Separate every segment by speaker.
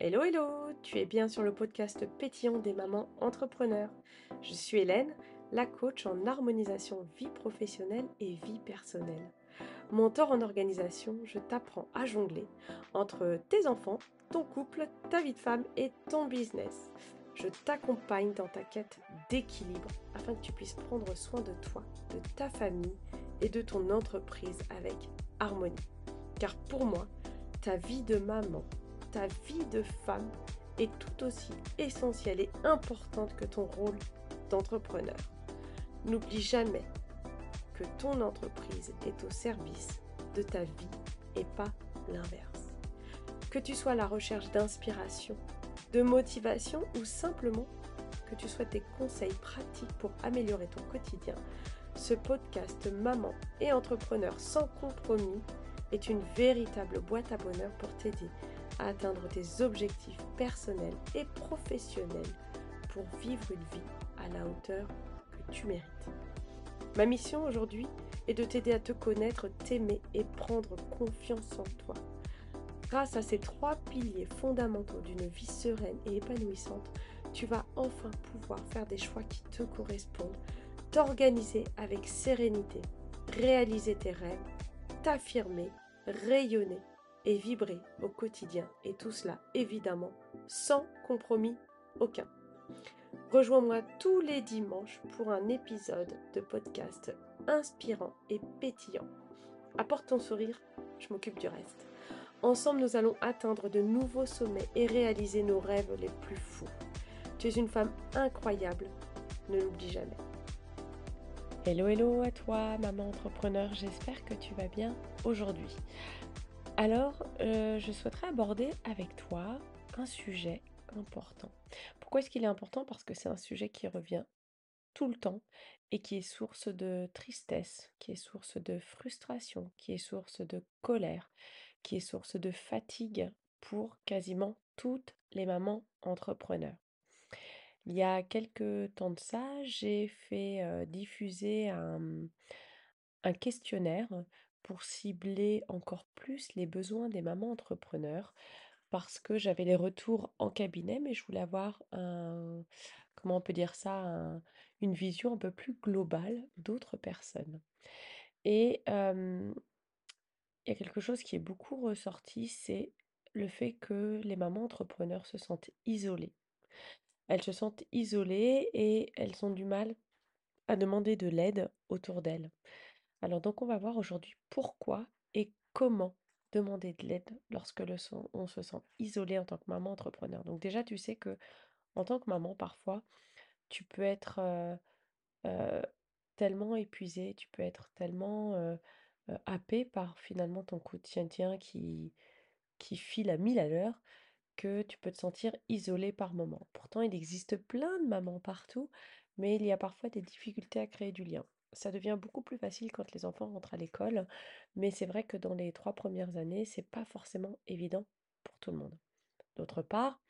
Speaker 1: Hello, hello, tu es bien sur le podcast pétillant des mamans entrepreneurs. Je suis Hélène, la coach en harmonisation vie professionnelle et vie personnelle. Mentor en organisation, je t'apprends à jongler entre tes enfants, ton couple, ta vie de femme et ton business. Je t'accompagne dans ta quête d'équilibre afin que tu puisses prendre soin de toi, de ta famille et de ton entreprise avec harmonie. Car pour moi, ta vie de maman, ta vie de femme est tout aussi essentielle et importante que ton rôle d'entrepreneur. N'oublie jamais que ton entreprise est au service de ta vie et pas l'inverse. Que tu sois à la recherche d'inspiration, de motivation ou simplement que tu souhaites des conseils pratiques pour améliorer ton quotidien, ce podcast Maman et Entrepreneur sans compromis est une véritable boîte à bonheur pour t'aider à atteindre tes objectifs personnels et professionnels pour vivre une vie à la hauteur que tu mérites. Ma mission aujourd'hui est de t'aider à te connaître, t'aimer et prendre confiance en toi. Grâce à ces trois piliers fondamentaux d'une vie sereine et épanouissante, tu vas enfin pouvoir faire des choix qui te correspondent, t'organiser avec sérénité, réaliser tes rêves, t'affirmer, rayonner vibrer au quotidien. Et tout cela, évidemment, sans compromis aucun. Rejoins-moi tous les dimanches pour un épisode de podcast inspirant et pétillant. Apporte ton sourire, je m'occupe du reste. Ensemble, nous allons atteindre de nouveaux sommets et réaliser nos rêves les plus fous. Tu es une femme incroyable, ne l'oublie jamais. Hello, hello à toi, maman entrepreneur, j'espère que tu vas bien aujourd'hui. Alors, euh, je souhaiterais aborder avec toi un sujet important. Pourquoi est-ce qu'il est important? Parce que c'est un sujet qui revient tout le temps et qui est source de tristesse, qui est source de frustration, qui est source de colère, qui est source de fatigue pour quasiment toutes les mamans entrepreneurs. Il y a quelques temps de ça, j'ai fait euh, diffuser un, un questionnaire pour cibler encore plus les besoins des mamans entrepreneurs parce que j'avais les retours en cabinet, mais je voulais avoir un, comment on peut dire ça, une vision un peu plus globale d'autres personnes. Et il y a quelque chose qui est beaucoup ressorti, c'est le fait que les mamans entrepreneurs se sentent isolées. Elles se sentent isolées et elles ont du mal à demander de l'aide autour d'elles. Alors donc on va voir aujourd'hui pourquoi et comment demander de l'aide lorsque on se sent isolé en tant que maman entrepreneur. Donc déjà tu sais que en tant que maman parfois tu peux être tellement épuisé, tu peux être tellement happé par finalement ton quotidien qui, qui file à mille à l'heure que tu peux te sentir isolé par moment. Pourtant il existe plein de mamans partout, mais il y a parfois des difficultés à créer du lien ça devient beaucoup plus facile quand les enfants rentrent à l'école, mais c'est vrai que dans les trois premières années, c'est pas forcément évident pour tout le monde. D'autre part,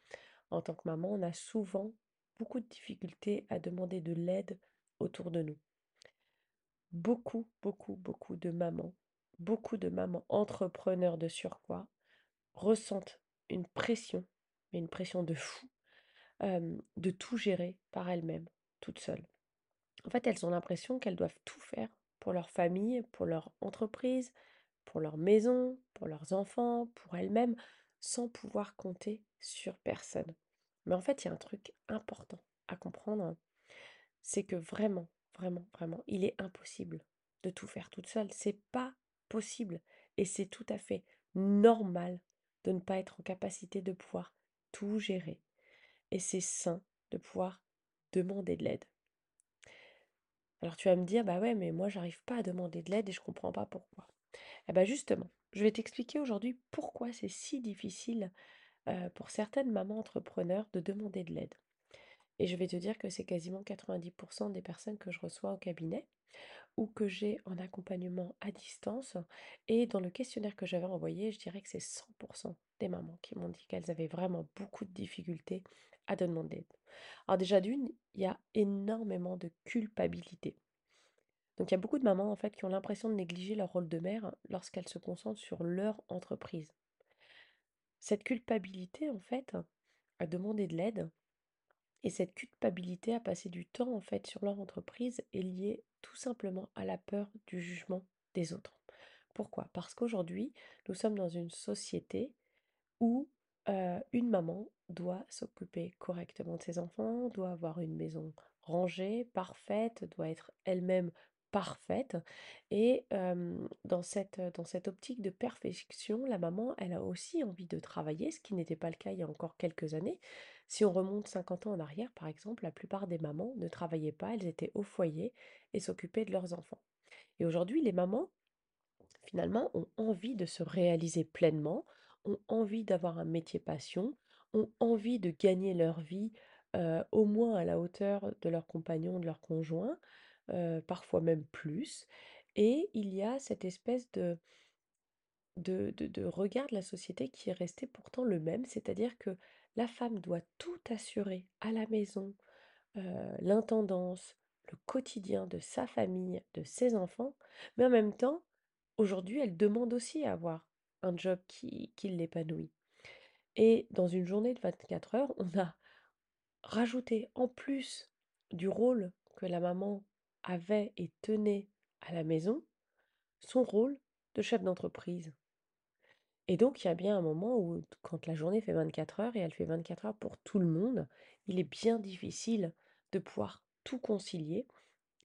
Speaker 1: en tant que maman, on a souvent beaucoup de difficultés à demander de l'aide autour de nous. Beaucoup, beaucoup, beaucoup de mamans, beaucoup de mamans entrepreneurs de surcroît, ressentent une pression, mais une pression de fou, de tout gérer par elles-mêmes, toutes seules. En fait, elles ont l'impression qu'elles doivent tout faire pour leur famille, pour leur entreprise, pour leur maison, pour leurs enfants, pour elles-mêmes, sans pouvoir compter sur personne. Mais en fait, il y a un truc important à comprendre, c'est que vraiment, vraiment, vraiment, il est impossible de tout faire toute seule. C'est pas possible. Et c'est tout à fait normal de ne pas être en capacité de pouvoir tout gérer. Et c'est sain de pouvoir demander de l'aide. Alors tu vas me dire, bah ouais, mais moi j'arrive pas à demander de l'aide et je comprends pas pourquoi. Eh bien justement, je vais t'expliquer aujourd'hui pourquoi c'est si difficile pour certaines mamans entrepreneurs de demander de l'aide. Et je vais te dire que c'est quasiment 90% des personnes que je reçois au cabinet ou que j'ai en accompagnement à distance. Et dans le questionnaire que j'avais envoyé, je dirais que c'est 100% des mamans qui m'ont dit qu'elles avaient vraiment beaucoup de difficultés à demander d'aide. Alors déjà d'une, il y a énormément de culpabilité. Donc il y a beaucoup de mamans en fait qui ont l'impression de négliger leur rôle de mère lorsqu'elles se concentrent sur leur entreprise. Cette culpabilité, en fait, à demander de l'aide et cette culpabilité à passer du temps, en fait, sur leur entreprise est liée tout simplement à la peur du jugement des autres. Pourquoi? Parce qu'aujourd'hui, nous sommes dans une société où euh, une maman doit s'occuper correctement de ses enfants, doit avoir une maison rangée, parfaite, doit être elle-même parfaite. Et dans cette, dans cette optique de perfection, la maman, elle a aussi envie de travailler, ce qui n'était pas le cas il y a encore quelques années. Si on remonte 50 ans en arrière, par exemple, la plupart des mamans ne travaillaient pas, elles étaient au foyer et s'occupaient de leurs enfants. Et aujourd'hui, les mamans, finalement, ont envie de se réaliser pleinement, ont envie d'avoir un métier passion, ont envie de gagner leur vie au moins à la hauteur de leur compagnon, de leur conjoint, euh, parfois même plus. Et il y a cette espèce de, de, de, regard de la société qui est resté pourtant le même, c'est-à-dire que la femme doit tout assurer à la maison, l'intendance, le quotidien de sa famille, de ses enfants, mais en même temps, aujourd'hui, elle demande aussi à avoir un job qui, l'épanouit. Et dans une journée de 24 heures, on a rajouté en plus du rôle que la maman avait et tenait à la maison, son rôle de chef d'entreprise. Et donc, il y a bien un moment où, quand la journée fait 24 heures et elle fait 24 heures pour tout le monde, il est bien difficile de pouvoir tout concilier.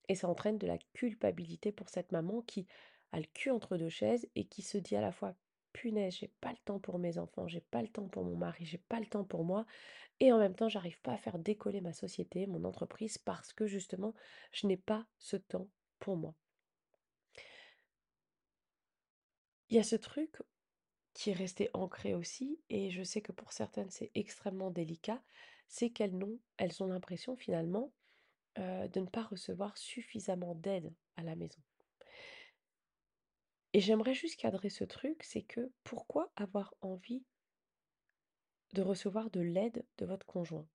Speaker 1: Et ça entraîne de la culpabilité pour cette maman qui a le cul entre deux chaises et qui se dit à la fois, punaise, j'ai pas le temps pour mes enfants, j'ai pas le temps pour mon mari, j'ai pas le temps pour moi. Et en même temps, j'arrive pas à faire décoller ma société, mon entreprise, parce que justement, je n'ai pas ce temps pour moi. Il y a ce truc qui est resté ancré aussi, et je sais que pour certaines c'est extrêmement délicat, c'est qu'elles elles ont l'impression finalement euh, de ne pas recevoir suffisamment d'aide à la maison. Et j'aimerais juste cadrer ce truc, c'est que pourquoi avoir envie de recevoir de l'aide de votre conjoint?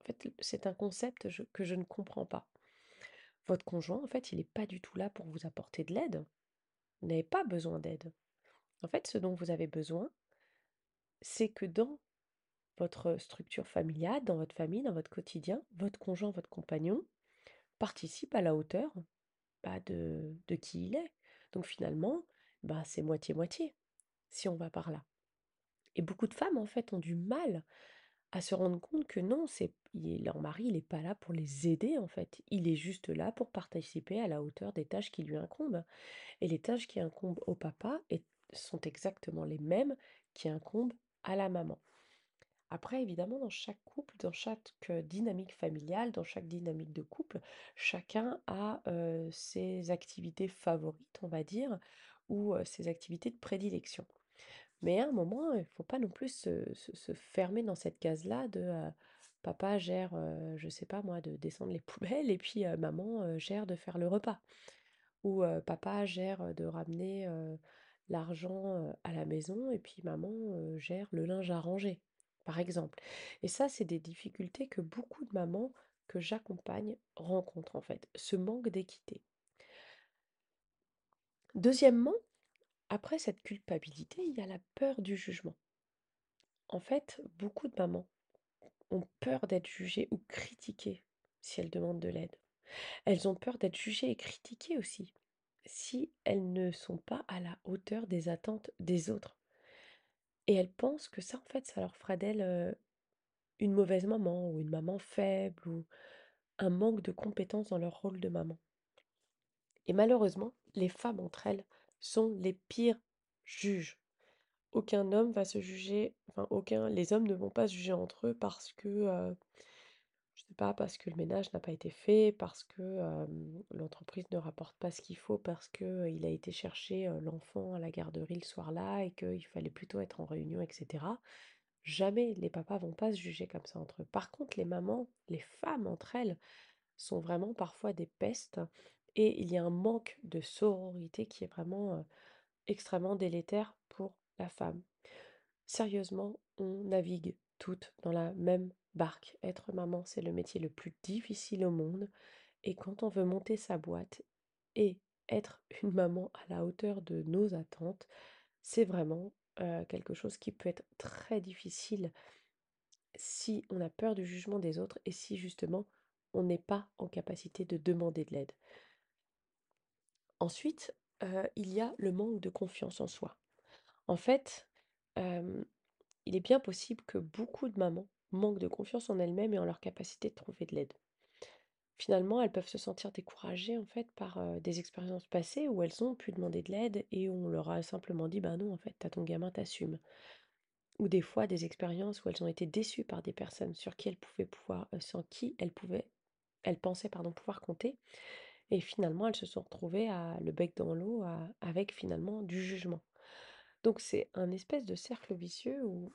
Speaker 1: En fait, c'est un concept que je ne comprends pas. Votre conjoint, en fait, il n'est pas du tout là pour vous apporter de l'aide. Vous n'avez pas besoin d'aide. En fait, ce dont vous avez besoin, c'est que dans votre structure familiale, dans votre famille, dans votre quotidien, votre conjoint, votre compagnon participe à la hauteur bah, de, de qui il est. Donc finalement, bah, c'est moitié-moitié, si on va par là. Et beaucoup de femmes, en fait, ont du mal à se rendre compte que non, c'est leur mari, il n'est pas là pour les aider, en fait. Il est juste là pour participer à la hauteur des tâches qui lui incombent. Et les tâches qui incombent au papa sont exactement les mêmes qui incombent à la maman. Après, évidemment, dans chaque couple, dans chaque dynamique familiale, dans chaque dynamique de couple, chacun a ses activités favorites, on va dire, ou ses activités de prédilection. Mais à un moment, il ne faut pas non plus se, fermer dans cette case-là de papa gère, je sais pas moi, de descendre les poubelles et puis maman gère de faire le repas. Ou papa gère de ramener l'argent à la maison et puis maman gère le linge à ranger, par exemple. Et ça, c'est des difficultés que beaucoup de mamans que j'accompagne rencontrent en fait, ce manque d'équité. Deuxièmement, après cette culpabilité, il y a la peur du jugement. En fait, beaucoup de mamans ont peur d'être jugées ou critiquées si elles demandent de l'aide. Elles ont peur d'être jugées et critiquées aussi si elles ne sont pas à la hauteur des attentes des autres. Et elles pensent que ça, en fait, ça leur fera d'elles une mauvaise maman ou une maman faible ou un manque de compétences dans leur rôle de maman. Et malheureusement, les femmes entre elles sont les pires juges. Aucun homme va se juger, enfin aucun, les hommes ne vont pas se juger entre eux parce que, euh, je sais pas, parce que le ménage n'a pas été fait, parce que l'entreprise ne rapporte pas ce qu'il faut, parce que il a été chercher l'enfant à la garderie le soir-là et qu'il fallait plutôt être en réunion, etc. Jamais les papas vont pas se juger comme ça entre eux. Par contre, les mamans, les femmes entre elles, sont vraiment parfois des pestes et il y a un manque de sororité qui est vraiment extrêmement délétère pour la femme. Sérieusement, on navigue toutes dans la même barque. Être maman, c'est le métier le plus difficile au monde. Et quand on veut monter sa boîte et être une maman à la hauteur de nos attentes, c'est vraiment quelque chose qui peut être très difficile si on a peur du jugement des autres et si justement on n'est pas en capacité de demander de l'aide. Ensuite, heu, il y a le manque de confiance en soi. En fait, il est bien possible que beaucoup de mamans manquent de confiance en elles-mêmes et en leur capacité de trouver de l'aide. Finalement, elles peuvent se sentir découragées en fait par, des expériences passées où elles ont pu demander de l'aide et on leur a simplement dit: «Ben non, en fait, tu ton gamin, t'assumes. Ou des fois des expériences où elles ont été déçues par des personnes sur qui elles pouvaient pouvoir heu, sans qui elles pouvaient elles pensaient pardon, pouvoir compter et finalement elles se sont retrouvées à le bec dans l'eau, avec finalement du jugement. Donc c'est un espèce de cercle vicieux où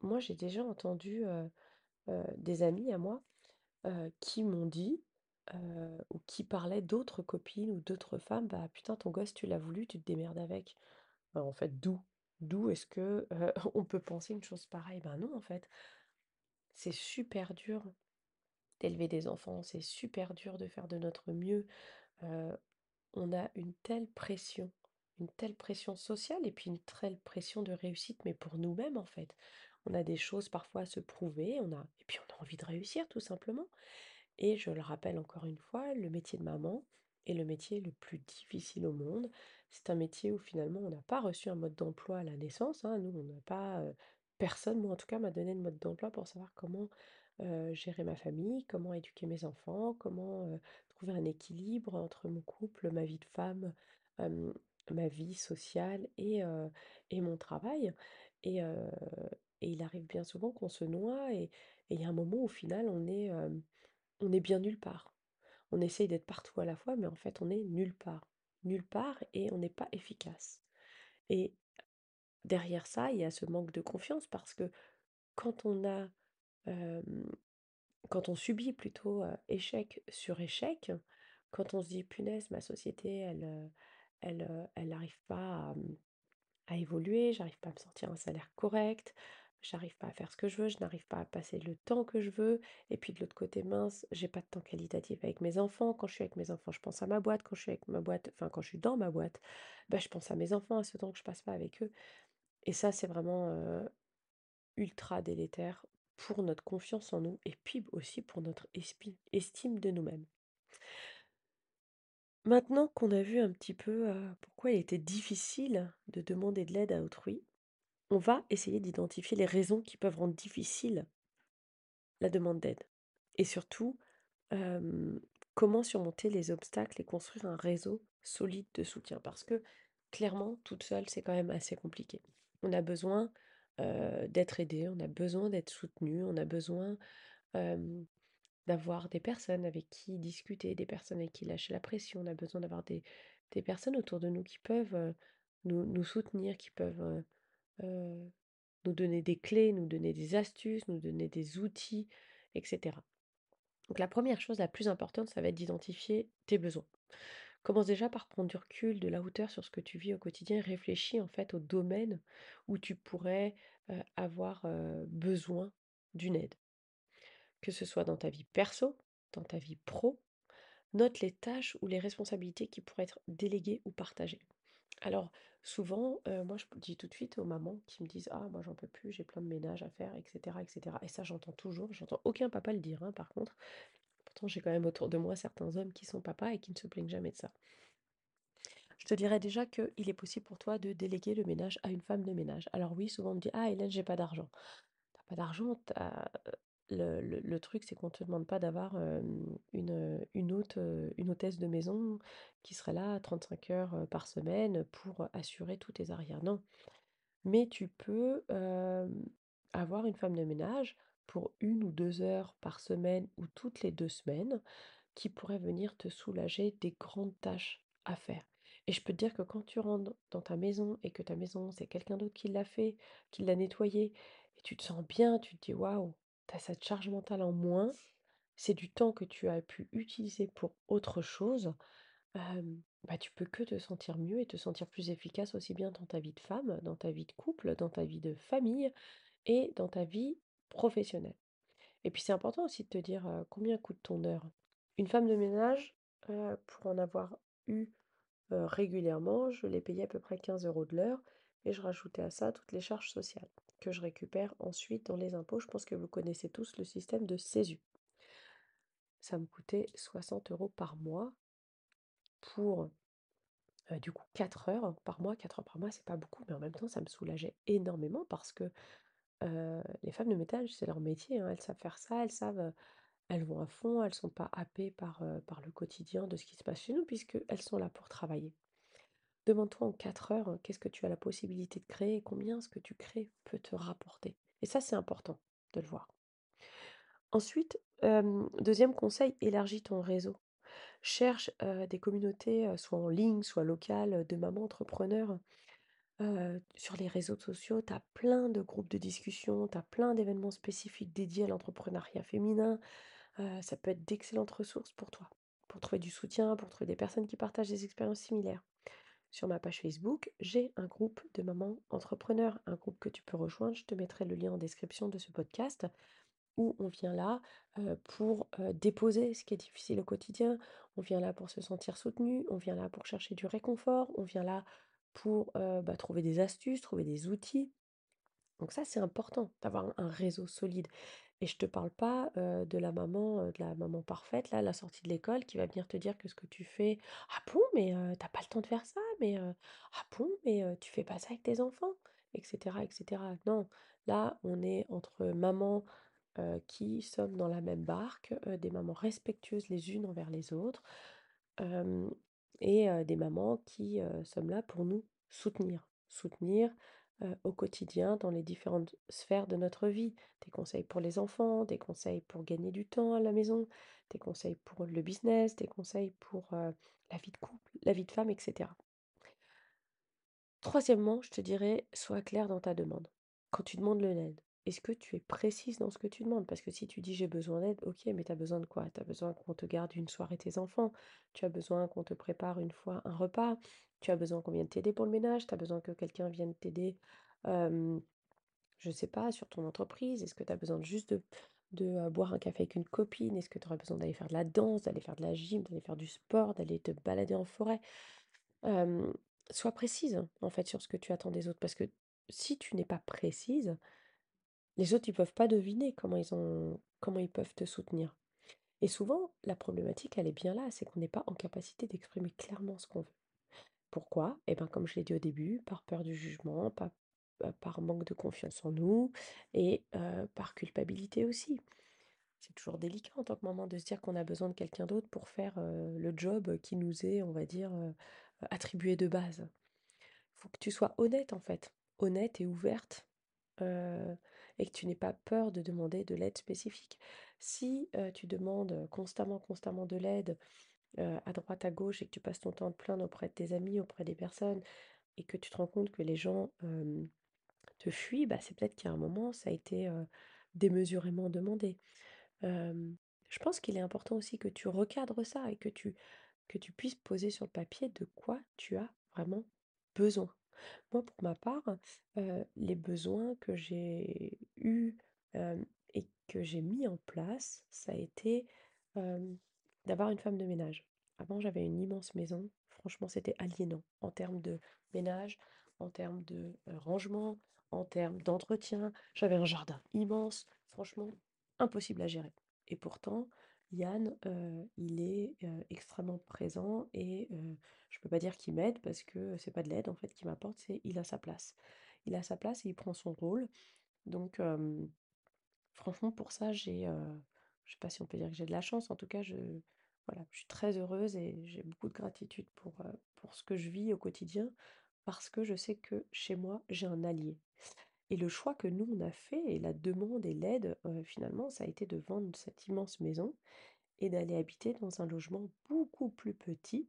Speaker 1: moi j'ai déjà entendu, des amis à moi, qui m'ont dit, ou qui parlaient d'autres copines ou d'autres femmes: «Bah putain ton gosse tu l'as voulu, tu te démerdes avec». Bah, en fait d'où? D'où est-ce que, on peut penser une chose pareille? Ben non en fait. C'est super dur d'élever des enfants, c'est super dur de faire de notre mieux. On a une telle pression, une telle pression sociale et puis une telle pression de réussite, mais pour nous-mêmes en fait. On a des choses parfois à se prouver, on a et puis on a envie de réussir tout simplement. Et je le rappelle encore une fois, le métier de maman est le métier le plus difficile au monde. C'est un métier où finalement on n'a pas reçu un mode d'emploi à la naissance, hein. Nous, on n'a pas, personne, moi en tout cas, m'a donné de mode d'emploi pour savoir comment, gérer ma famille, comment éduquer mes enfants, comment, trouver un équilibre entre mon couple, ma vie de femme, ma vie sociale et et mon travail. Et il arrive bien souvent qu'on se noie et il y a un moment où au final on est, on est bien nulle part. On essaye d'être partout à la fois, mais en fait, on est nulle part. Nulle part et on n'est pas efficace. Et derrière ça, il y a ce manque de confiance parce que quand on a, quand on subit plutôt, échec sur échec, quand on se dit: «Punaise, ma société, elle, elle, elle n'arrive pas à, mmh, à évoluer, j'arrive pas à me sortir un salaire correct, j'arrive pas à faire ce que je veux, je n'arrive pas à passer le temps que je veux. Et puis de l'autre côté, mince, j'ai pas de temps qualitatif avec mes enfants. Quand je suis avec mes enfants, je pense à ma boîte. Quand je suis avec ma boîte, enfin quand je suis dans ma boîte, bah, je pense à mes enfants, à ce temps que je passe pas avec eux. Et ça, c'est vraiment ultra délétère pour notre confiance en nous et puis aussi pour notre estime de nous-mêmes. Maintenant qu'on a vu un petit peu euh, pourquoi il était difficile de demander de l'aide à autrui, On va essayer d'identifier les raisons qui peuvent rendre difficile la demande d'aide. Et surtout, comment surmonter les obstacles et construire un réseau solide de soutien. Parce que clairement, toute seule, c'est quand même assez compliqué. On a besoin, heu, d'être aidé, on a besoin d'être soutenu, on a besoin, d'avoir des personnes avec qui discuter, des personnes avec qui lâcher la pression. On a besoin d'avoir des personnes autour de nous qui peuvent, nous nous soutenir, qui peuvent, nous donner des clés, nous donner des astuces, nous donner des outils, etc. Donc la première chose la plus importante, ça va être d'identifier tes besoins. Commence déjà par prendre du recul, de la hauteur sur ce que tu vis au quotidien réfléchis en fait au domaine où tu pourrais avoir besoin d'une aide. Que ce soit dans ta vie perso, dans ta vie pro, note les tâches ou les responsabilités qui pourraient être déléguées ou partagées. Alors, souvent, moi, je dis tout de suite aux mamans qui me disent: «Ah moi j'en peux plus, j'ai plein de ménage à faire» et cetera et cetera et ça j'entends toujours, j'entends aucun papa le dire, hein, par contre. J'ai quand même autour de moi certains hommes qui sont papas et qui ne se plaignent jamais de ça. Je te dirais déjà qu'il est possible pour toi de déléguer le ménage à une femme de ménage. Alors oui, souvent on me dit: «Ah Hélène, j'ai pas d'argent». T'as pas d'argent, tu le le le truc c'est qu'on te demande pas d'avoir, une, une hôte, une hôtesse de maison qui serait là 35 heures, heu, par semaine pour assurer tous tes arrières. Non. Mais tu peux, avoir une femme de ménage pour une ou 2 heures par semaine ou toutes les 2 semaines, qui pourrait venir te soulager des grandes tâches à faire. Et je peux te dire que quand tu rentres dans ta maison et que ta maison, c'est quelqu'un d'autre qui l'a fait, qui l'a nettoyée et tu te sens bien, tu te dis: «Waouh, tu as cette charge mentale en moins». C'est du temps que tu as pu utiliser pour autre chose. Bah, tu peux que te sentir mieux et te sentir plus efficace aussi bien dans ta vie de femme, dans ta vie de couple, dans ta vie de famille et dans ta vie professionnelle. Et puis c'est important aussi de te dire, combien coûte ton heure? Une femme de ménage, pour en avoir eu, régulièrement, je l'ai payée à peu près 15 euros de l'heure et je rajoutais à ça toutes les charges sociales que je récupère ensuite dans les impôts. Je pense que vous connaissez tous le système de CESU. Ça me coûtait 60 euros par mois pour du coup 4 heures par mois. 4 heures par mois, c'est pas beaucoup, mais en même temps, ça me soulageait énormément parce que euh, les femmes de ménage, c'est leur métier, hein, elles savent faire ça, elles savent, euh, elles vont à fond, elles sont pas happées par, par le quotidien de ce qui se passe chez nous, puisqu'elles sont là pour travailler. Demande-toi en 4 heures, hein, qu'est-ce que tu as la possibilité de créer combien ce que tu crées peut te rapporter. Et ça, c'est important de le voir. Ensuite, deuxième conseil, élargis ton réseau. Cherche des communautés, soit en ligne, soit locales, de mamans entrepreneurs. Sur les réseaux sociaux, tu as plein de groupes de discussion, tu as plein d'événements spécifiques dédiés à l'entrepreneuriat féminin. ça peut être d'excellentes ressources pour toi, pour trouver du soutien, pour trouver des personnes qui partagent des expériences similaires. Sur ma page Facebook, j'ai un groupe de mamans entrepreneurs, un groupe que tu peux rejoindre. Je te mettrai le lien en description de ce podcast où on vient là pour déposer ce qui est difficile au quotidien, on vient là pour se sentir soutenu, on vient là pour chercher du réconfort, on vient là pour bah, trouver des astuces, trouver des outils. Donc ça, c'est important d'avoir un réseau solide. Et je te parle pas de la maman, de la maman parfaite, là, la sortie de l'école, qui va venir te dire que ce que tu fais, ah bon, mais t'as pas le temps de faire ça, mais ah bon, mais tu fais pas ça avec tes enfants, etc., etc. Non, là, on est entre mamans qui sommes dans la même barque, des mamans respectueuses les unes envers les autres, et des mamans qui sommes là pour nous soutenir. Soutenir au quotidien dans les différentes sphères de notre vie. Des conseils pour les enfants, des conseils pour gagner du temps à la maison, des conseils pour le business, des conseils pour la vie de couple, la vie de femme, etc. Troisièmement, je te dirais, sois clair dans ta demande. Quand tu demandes le l'aide, est-ce que tu es précise dans ce que tu demandes? Parce que si tu dis j'ai besoin d'aide, ok, mais tu as besoin de quoi? Tu as besoin qu'on te garde une soirée tes enfants, tu as besoin qu'on te prépare une fois un repas, tu as besoin qu'on vienne t'aider pour le ménage, tu as besoin que quelqu'un vienne t'aider, je je sais pas, sur ton entreprise, est-ce que tu as besoin juste de, de boire un café avec une copine? Est-ce que tu aurais besoin d'aller faire de la danse, d'aller faire de la gym, d'aller faire du sport, d'aller te balader en forêt? sois précise, en fait, sur ce que tu attends des autres, parce que si tu n'es pas précise, les autres, ils peuvent pas deviner comment ils ont comment ils peuvent te soutenir. Et souvent, la problématique, elle est bien là, c'est qu'on n'est pas en capacité d'exprimer clairement ce qu'on veut. Pourquoi? Eh ben, comme je l'ai dit au début, par peur du jugement, par, euh, par manque de confiance en nous et euh, par culpabilité aussi. C'est toujours délicat en tant que maman de se dire qu'on a besoin de quelqu'un d'autre pour faire euh, le job qui nous est, on va dire, attribué de base. Il faut que tu sois honnête en fait, honnête et ouverte et que tu n'aies pas peur de demander de l'aide spécifique. Si tu demandes constamment, constamment de l'aide à droite, à gauche et que tu passes ton temps de plaindre auprès de tes amis, auprès des personnes et que tu te rends compte que les gens te fuient, bah, c'est peut-être qu'à un moment, ça a été démesurément demandé. je pense qu'il est important aussi que tu recadres ça et que tu, que tu puisses poser sur le papier de quoi tu as vraiment besoin. Moi, pour ma part, les besoins que j'ai eus, et que j'ai mis en place, ça a été, d'avoir une femme de ménage. Avant, j'avais une immense maison. Franchement, c'était aliénant en termes de ménage, en termes de, rangement, en termes d'entretien. J'avais un jardin immense. Franchement, impossible à gérer et pourtant Yann, il est, extrêmement présent et je peux pas dire qu'il m'aide parce que c'est pas de l'aide en fait qu'il m'apporte, c'est il a sa place. Il a sa place et il prend son rôle. Donc franchement pour ça j'ai, je sais pas si on peut dire que j'ai de la chance, en tout cas je voilà, je suis très heureuse et j'ai beaucoup de gratitude pour, pour ce que je vis au quotidien parce que je sais que chez moi, j'ai un allié. Et le choix que nous on a fait et la demande et l'aide, finalement, ça a été de vendre cette immense maison et d'aller habiter dans un logement beaucoup plus petit.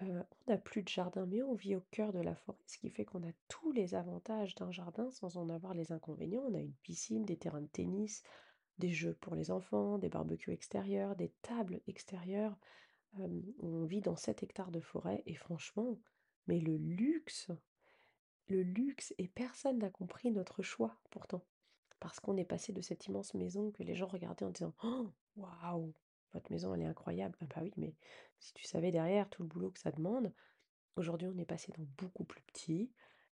Speaker 1: on n'a plus de jardin, mais on vit au cœur de la forêt, ce qui fait qu'on a tous les avantages d'un jardin sans en avoir les inconvénients. On a une piscine, des terrains de tennis, des jeux pour les enfants, des barbecues extérieurs, des tables extérieures. on vit dans 7 hectares de forêt et franchement, mais le luxe, le luxe et personne n'a compris notre choix pourtant. Parce qu'on est passé de cette immense maison que les gens regardaient en disant «Oh, Waouh, votre maison, elle est incroyable. Ah bah oui, mais si tu savais derrière tout le boulot que ça demande, aujourd'hui on est passé dans beaucoup plus petit.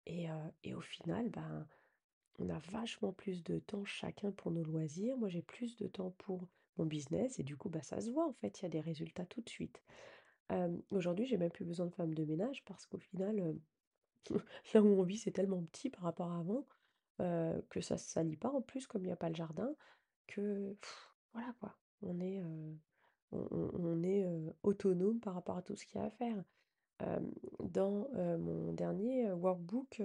Speaker 1: Et, au final, ben, on a vachement plus de temps chacun pour nos loisirs. Moi, j'ai plus de temps pour mon business et du coup, bah, ça se voit en fait, il y a des résultats tout de suite. Aujourd'hui, j'ai même plus besoin de femme de ménage parce qu'au final, là où on vit, c'est tellement petit par rapport à avant, que ça se salit pas en plus comme il y a pas le jardin, que voilà quoi. On est, autonome par rapport à tout ce qu'il y a à faire. Dans, mon dernier, workbook,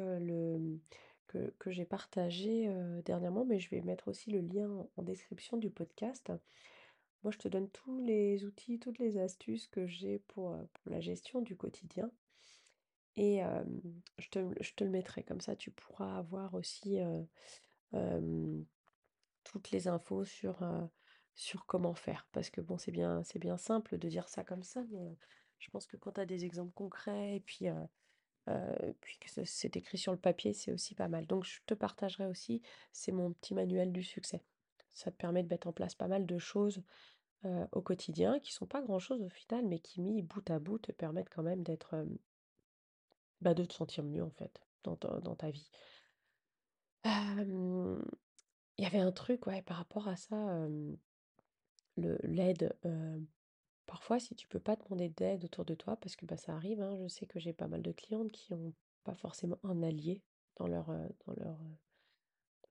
Speaker 1: que j'ai partagé, dernièrement, mais je vais mettre aussi le lien en description du podcast. Moi, je te donne tous les outils, toutes les astuces que j'ai pour la gestion du quotidien et je te je te le mettrai comme ça tu pourras avoir aussi, toutes les infos sur, sur comment faire. Parce que bon, c'est bien c'est bien simple de dire ça comme ça, mais, je pense que quand tu as des exemples concrets et puis, puis que ce c'est écrit sur le papier, c'est aussi pas mal. Donc je te partagerai aussi, c'est mon petit manuel du succès. Ça te permet de mettre en place pas mal de choses, au quotidien qui sont pas grand-chose au final, mais qui mis bout à bout te permettent quand même d'être, bah, de te sentir mieux en fait dans ta dans ta vie. Il y avait un truc, ouais, par rapport à ça, le l'aide, parfois si tu peux pas demander d'aide autour de toi parce que, bah, ça arrive, hein, je sais que j'ai pas mal de clientes qui ont pas forcément un allié dans leur, dans leur,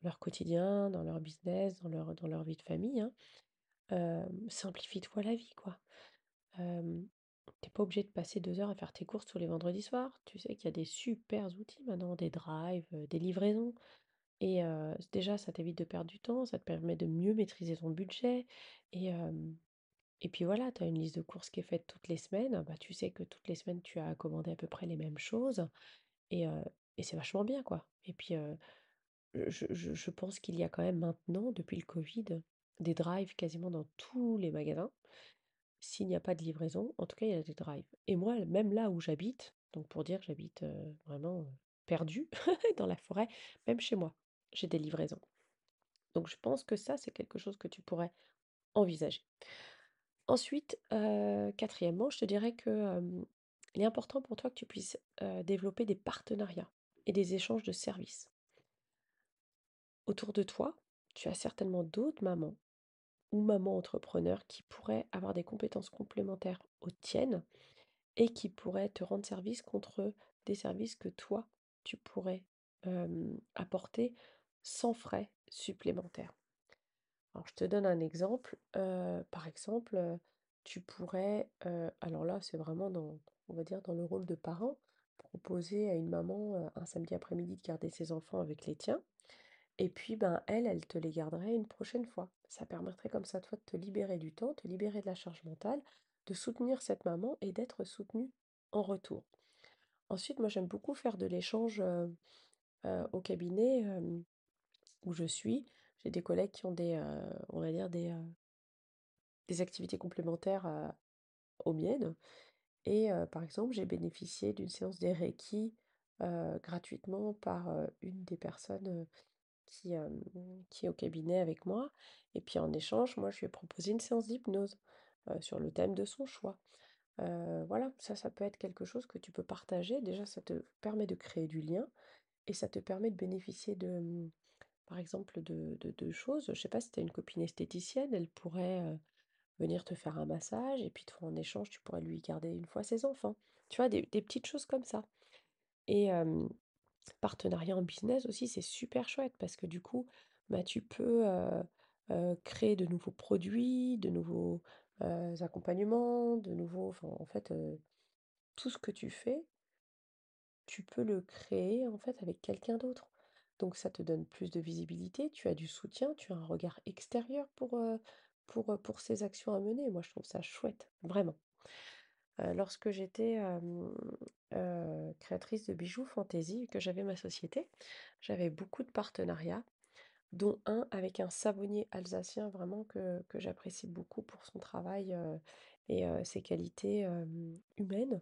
Speaker 1: leur quotidien, dans leur business, dans leur dans leur vie de famille, hein. Simplifie-toi la vie, quoi. Pas obligé de passer 2 heures à faire tes courses tous les vendredis soirs. Tu sais qu'il y a des supers outils maintenant, des drives, heu, des livraisons et déjà ça t'évite de perdre du temps, ça te permet de mieux maîtriser ton budget et et puis voilà, tu as une liste de courses qui est faite toutes les semaines, bah, tu sais que toutes les semaines tu as à commander à peu près les mêmes choses et c'est vachement bien, quoi et puis, je pense qu'il y a quand même maintenant, depuis le covid, des drives quasiment dans tous les magasins. S'il n'y a pas de livraison, en tout cas, il y a des drives et moi, même là où j'habite, donc pour dire, j'habite, vraiment, heu, perdue dans la forêt, même chez moi, j'ai des livraisons. Donc je pense que ça, c'est quelque chose que tu pourrais envisager. Ensuite, 4°, je te dirais que, il est important pour toi que tu puisses, développer des partenariats et des échanges de services. Autour de toi, tu as certainement d'autres mamans ou mamans entrepreneurs qui pourraient avoir des compétences complémentaires aux tiennes et qui pourraient te rendre service contre des services que toi, tu pourrais, apporter sans frais supplémentaires. Alors je te donne un exemple, par exemple, tu pourrais, alors là, c'est vraiment dans on va dire dans le rôle de parent, proposer à une maman, un samedi après-midi de garder ses enfants avec les tiens et puis, ben, elle, elle te les garderait une prochaine fois. Ça permettrait comme ça, toi, de te libérer du temps, te libérer de la charge mentale, de soutenir cette maman et d'être soutenue en retour. Ensuite, moi, j'aime beaucoup faire de l'échange, au cabinet, où je suis. J'ai des collègues qui ont des, on va dire des, des activités complémentaires, aux miennes et par exemple, j'ai bénéficié d'une séance des reiki, gratuitement par, une des personnes, qui, est au cabinet avec moi et puis en échange, moi, je lui ai proposé une séance d'hypnose, sur le thème de son choix. Voilà, ça, ça peut être quelque chose que tu peux partager. Déjà, ça te permet de créer du lien et ça te permet de bénéficier de, mmh, par exemple, de de choses. Je sais pas si tu as une copine esthéticienne, elle pourrait, venir te faire un massage et puis toi, en échange, tu pourrais lui garder une fois ses enfants. Tu vois? Des petites choses comme ça et partenariat en business aussi, c'est super chouette parce que du coup, bah, tu peux, créer de nouveaux produits, de nouveaux, accompagnements, de nouveaux en fait, tout ce que tu fais tu peux le créer, en fait, avec quelqu'un d'autre. Donc ça te donne plus de visibilité, tu as du soutien, tu as un regard extérieur pour, pour, pour ces actions à mener. Moi, je trouve ça chouette, vraiment. Heu, lorsque j'étais, créatrice de bijoux fantaisie, que j'avais ma société, j'avais beaucoup de partenariats dont un avec un savonnier alsacien vraiment que que j'apprécie beaucoup pour son travail, et ses qualités, humaines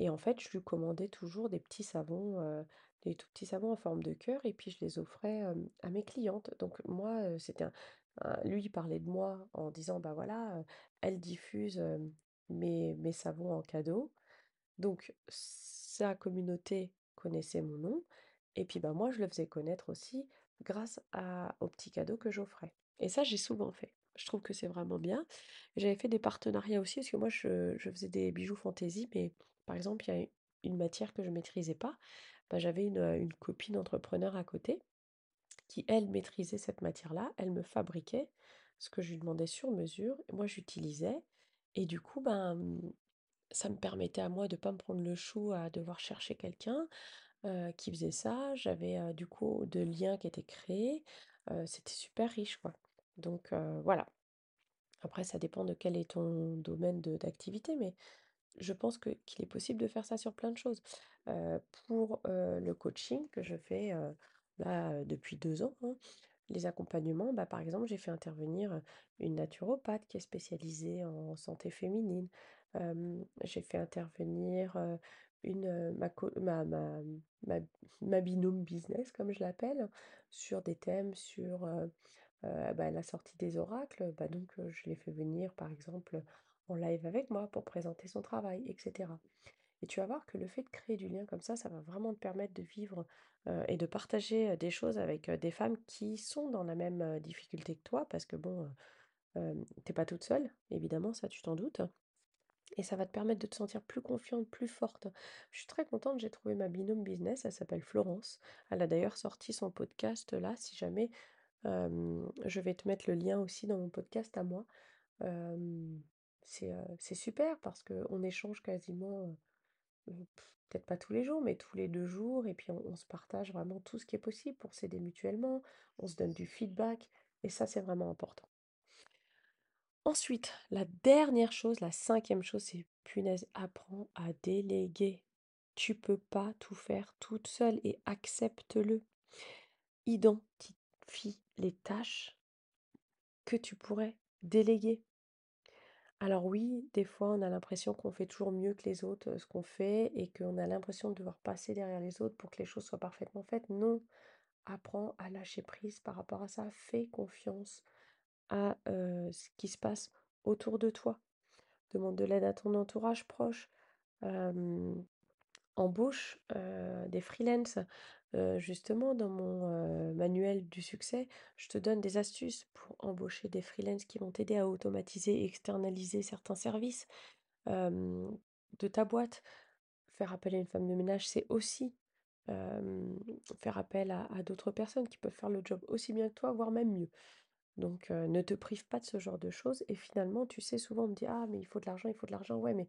Speaker 1: et en fait, je lui commandais toujours des petits savons, des tout petits savons en forme de cœur et puis je les offrais, à mes clientes. Donc moi, c'était un lui, il parlait de moi en disant: «Bah, voilà, elle diffuse, mes mes savons en cadeau». Donc sa communauté connaissait mon nom Et puis, bah, moi, je le faisais connaître aussi grâce à aux petits cadeaux que j'offrais. Et ça, j'ai souvent fait. Je trouve que c'est vraiment bien. J'avais fait des partenariats aussi parce que moi, je faisais des bijoux fantaisie, mais par exemple, il y a une matière que je maîtrisais pas. Bah, j'avais une, heu, une copine entrepreneur à côté qui, elle, maîtrisait cette matière-là. Elle me fabriquait ce que je lui demandais sur mesure et moi, j'utilisais et du coup, ben, ça me permettait à moi de pas me prendre le chou à devoir chercher quelqu'un, qui faisait ça. J'avais, du coup, de liens qui étaient créés, c'était super riche, quoi. Donc voilà. Après ça dépend de quel est ton domaine d'activité, mais je pense qu'il est possible de faire ça sur plein de choses. Pour, le coaching que je fais, depuis 2 ans, hein, les accompagnements, bah, par exemple, j'ai fait intervenir, une naturopathe qui est spécialisée en santé féminine. J'ai fait intervenir, une, ma binôme business comme je l'appelle, sur des thèmes sur, bah, la sortie des oracles. Bah, donc, je l'ai fait venir, par exemple, en live avec moi pour présenter son travail et cetera. Et tu vas voir que le fait de créer du lien comme ça, ça va vraiment te permettre de vivre, et de partager, des choses avec, des femmes qui sont dans la même, difficulté que toi parce que bon, heu, hem, tu pas toute seule, évidemment, ça tu t'en doutes et ça va te permettre de te sentir plus confiante, plus forte. Je suis très contente, j'ai trouvé ma binôme business, elle s'appelle Florence. Elle a d'ailleurs sorti son podcast là, si jamais, je vais te mettre le lien aussi dans mon podcast à moi. C'est, c'est super parce qu'on échange quasiment, peut-être pas tous les jours, mais tous les 2 jours et puis on on se partage vraiment tout ce qui est possible pour s'aider mutuellement. On se donne du feedback et ça, c'est vraiment important. Ensuite, la dernière chose, la cinquième chose, c'est punaise, apprends à déléguer. Tu peux pas tout faire toute seule et accepte-le. Identifie les tâches que tu pourrais déléguer. Alors oui, des fois, on a l'impression qu'on fait toujours mieux que les autres, ce qu'on fait et qu'on a l'impression de devoir passer derrière les autres pour que les choses soient parfaitement faites. Non, apprends à lâcher prise par rapport à ça. Fais confiance à, ce qui se passe autour de toi. Demande de l'aide à ton entourage proche. Embauche, des freelances. Justement dans mon, manuel du succès, je te donne des astuces pour embaucher des freelances qui vont t'aider à automatiser et externaliser certains services, de ta boîte. Faire appel à une femme de ménage, c'est aussi, faire appel à d'autres personnes qui peuvent faire le job aussi bien que toi, voire même mieux. Donc, ne te prive pas de ce genre de choses et finalement, tu sais, souvent me dit: «Ah mais il faut de l'argent, il faut de l'argent». Ouais, mais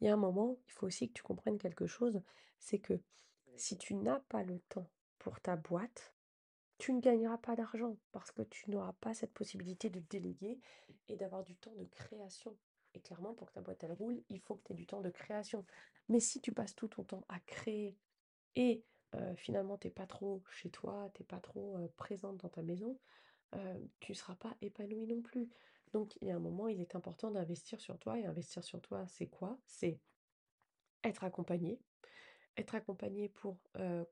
Speaker 1: il y a un moment, il faut aussi que tu comprennes quelque chose, c'est que si tu n'as pas le temps pour ta boîte, tu ne gagneras pas d'argent parce que tu n'auras pas cette possibilité de déléguer et d'avoir du temps de création. Et clairement, pour que ta boîte elle roule, il faut que tu aies du temps de création. Mais si tu passes tout ton temps à créer et heu, finalement tu es pas trop chez toi, tu es pas trop, présente dans ta maison, tu ne seras pas épanoui non plus. Donc il y a un moment, il est important d'investir sur toi et investir sur toi, c'est quoi? C'est être accompagné. Être accompagné pour,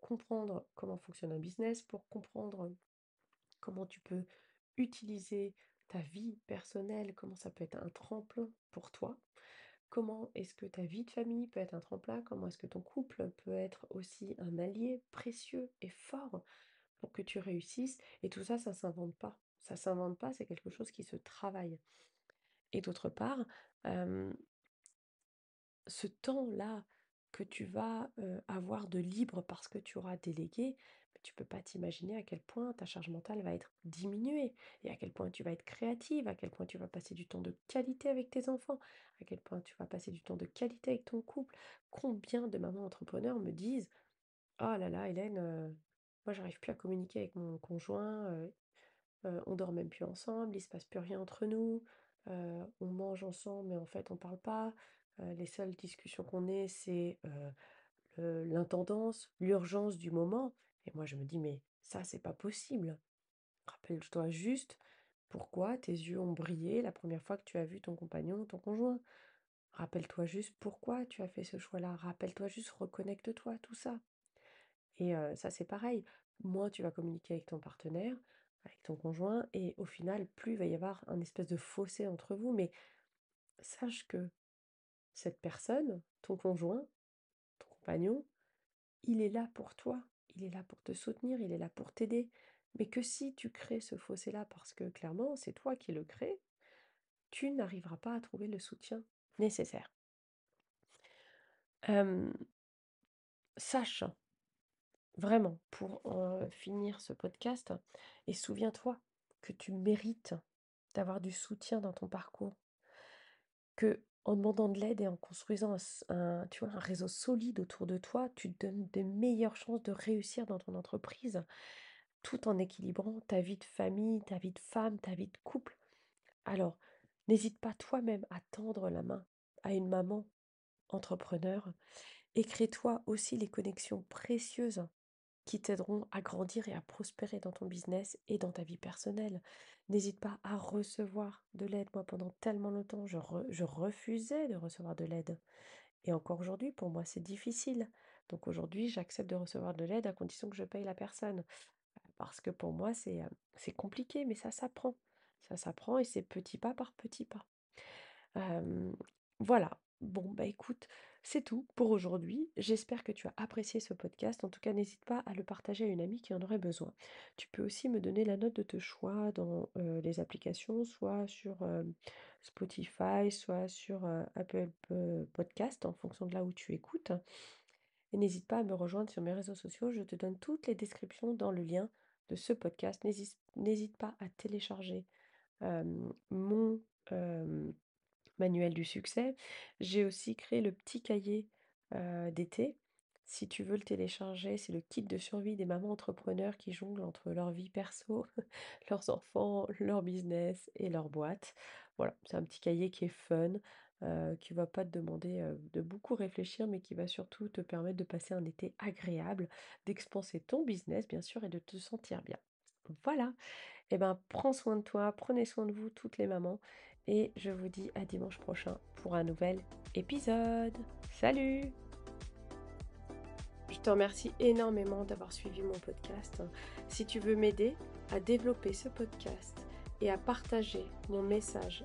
Speaker 1: comprendre comment fonctionne un business, pour comprendre comment tu peux utiliser ta vie personnelle, comment ça peut être un tremplin pour toi. Comment est-ce que ta vie de famille peut être un tremplin? Comment est-ce que ton couple peut être aussi un allié précieux et fort pour que tu réussisses? Et tout ça, ça s'invente pas. Ça s'invente pas, c'est quelque chose qui se travaille. Et d'autre part, ce temps-là que tu vas, avoir de libre parce que tu auras délégué, mais tu peux pas t'imaginer à quel point ta charge mentale va être diminuée et à quel point tu vas être créative, à quel point tu vas passer du temps de qualité avec tes enfants, à quel point tu vas passer du temps de qualité avec ton couple. Combien de mamans entrepreneurs me disent: «Oh là là Hélène, moi j'arrive plus à communiquer avec mon conjoint, on dort même plus ensemble, il se passe plus rien entre nous, on mange ensemble mais en fait on parle pas, les seules discussions qu'on ait c'est, l'intendance, l'urgence du moment» et moi je me dis: «Mais ça c'est pas possible. Rappelle-toi juste pourquoi tes yeux ont brillé la première fois que tu as vu ton compagnon ou ton conjoint. Rappelle-toi juste pourquoi tu as fait ce choix-là. Rappelle-toi juste, reconnecte-toi, tout ça». Et ça, c'est pareil. Moins tu vas communiquer avec ton partenaire, avec ton conjoint et au final, plus il va y avoir un espèce de fossé entre vous. Mais sache que cette personne, ton conjoint, ton compagnon, il est là pour toi. il est là pour te soutenir, il est là pour t'aider. Mais que si tu crées ce fossé-là, parce que clairement, c'est toi qui le crée, tu n'arriveras pas à trouver le soutien nécessaire. sache, vraiment, pour finir ce podcast, et souviens-toi que tu mérites d'avoir du soutien dans ton parcours, que en demandant de l'aide et en construisant un, réseau solide autour de toi, tu te donnes de meilleures chances de réussir dans ton entreprise, tout en équilibrant ta vie de famille, ta vie de femme, ta vie de couple. Alors, n'hésite pas toi-même à tendre la main à une maman entrepreneur et crée-toi aussi les connexions précieuses qui t'aideront à grandir et à prospérer dans ton business et dans ta vie personnelle. N'hésite pas à recevoir de l'aide. Moi, pendant tellement longtemps, je, refusais de recevoir de l'aide. Et encore aujourd'hui, pour moi, c'est difficile. Donc aujourd'hui, j'accepte de recevoir de l'aide à condition que je paye la personne. Parce que pour moi, c'est c'est compliqué, mais ça s'apprend. Ça s'apprend et c'est petit pas par petit pas. voilà. Bon, bah écoute, c'est tout pour aujourd'hui. J'espère que tu as apprécié ce podcast. En tout cas, n'hésite pas à le partager à une amie qui en aurait besoin. Tu peux aussi me donner la note de ton choix dans les applications, soit sur Spotify, soit sur Apple Podcast, en fonction de là où tu écoutes. Et n'hésite pas à me rejoindre sur mes réseaux sociaux. Je te donne toutes les descriptions dans le lien de ce podcast. N'hésite pas à télécharger mon manuel du succès. J'ai aussi créé le petit cahier d'été. Si tu veux le télécharger, c'est le kit de survie des mamans entrepreneurs qui jonglent entre leur vie perso, leurs enfants, leur business et leur boîte. Voilà, c'est un petit cahier qui est fun, qui va pas te demander de beaucoup réfléchir, mais qui va surtout te permettre de passer un été agréable, d'expanser ton business, bien sûr, et de te sentir bien. Voilà. Et eh ben, prends soin de toi, prenez soin de vous, toutes les mamans, et je vous dis à dimanche prochain pour un nouvel épisode. Salut Je te remercie énormément d'avoir suivi mon podcast. Si tu veux m'aider à développer ce podcast et à partager mon message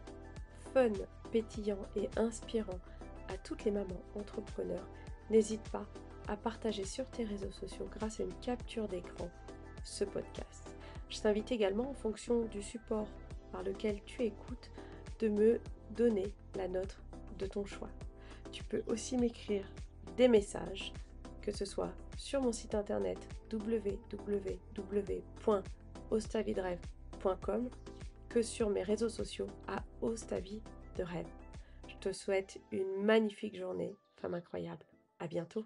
Speaker 1: fun, pétillant et inspirant à toutes les mamans entrepreneurs, n'hésite pas à partager sur tes réseaux sociaux grâce à une capture d'écran ce podcast. Je t'invite également en fonction du support par lequel tu écoutes de me donner la note de ton choix. Tu peux aussi m'écrire des messages, que ce soit sur mon site internet www.ostavidrêve.com que sur mes réseaux sociaux à Ostavi de rêve. Je te souhaite une magnifique journée, femme incroyable. À bientôt.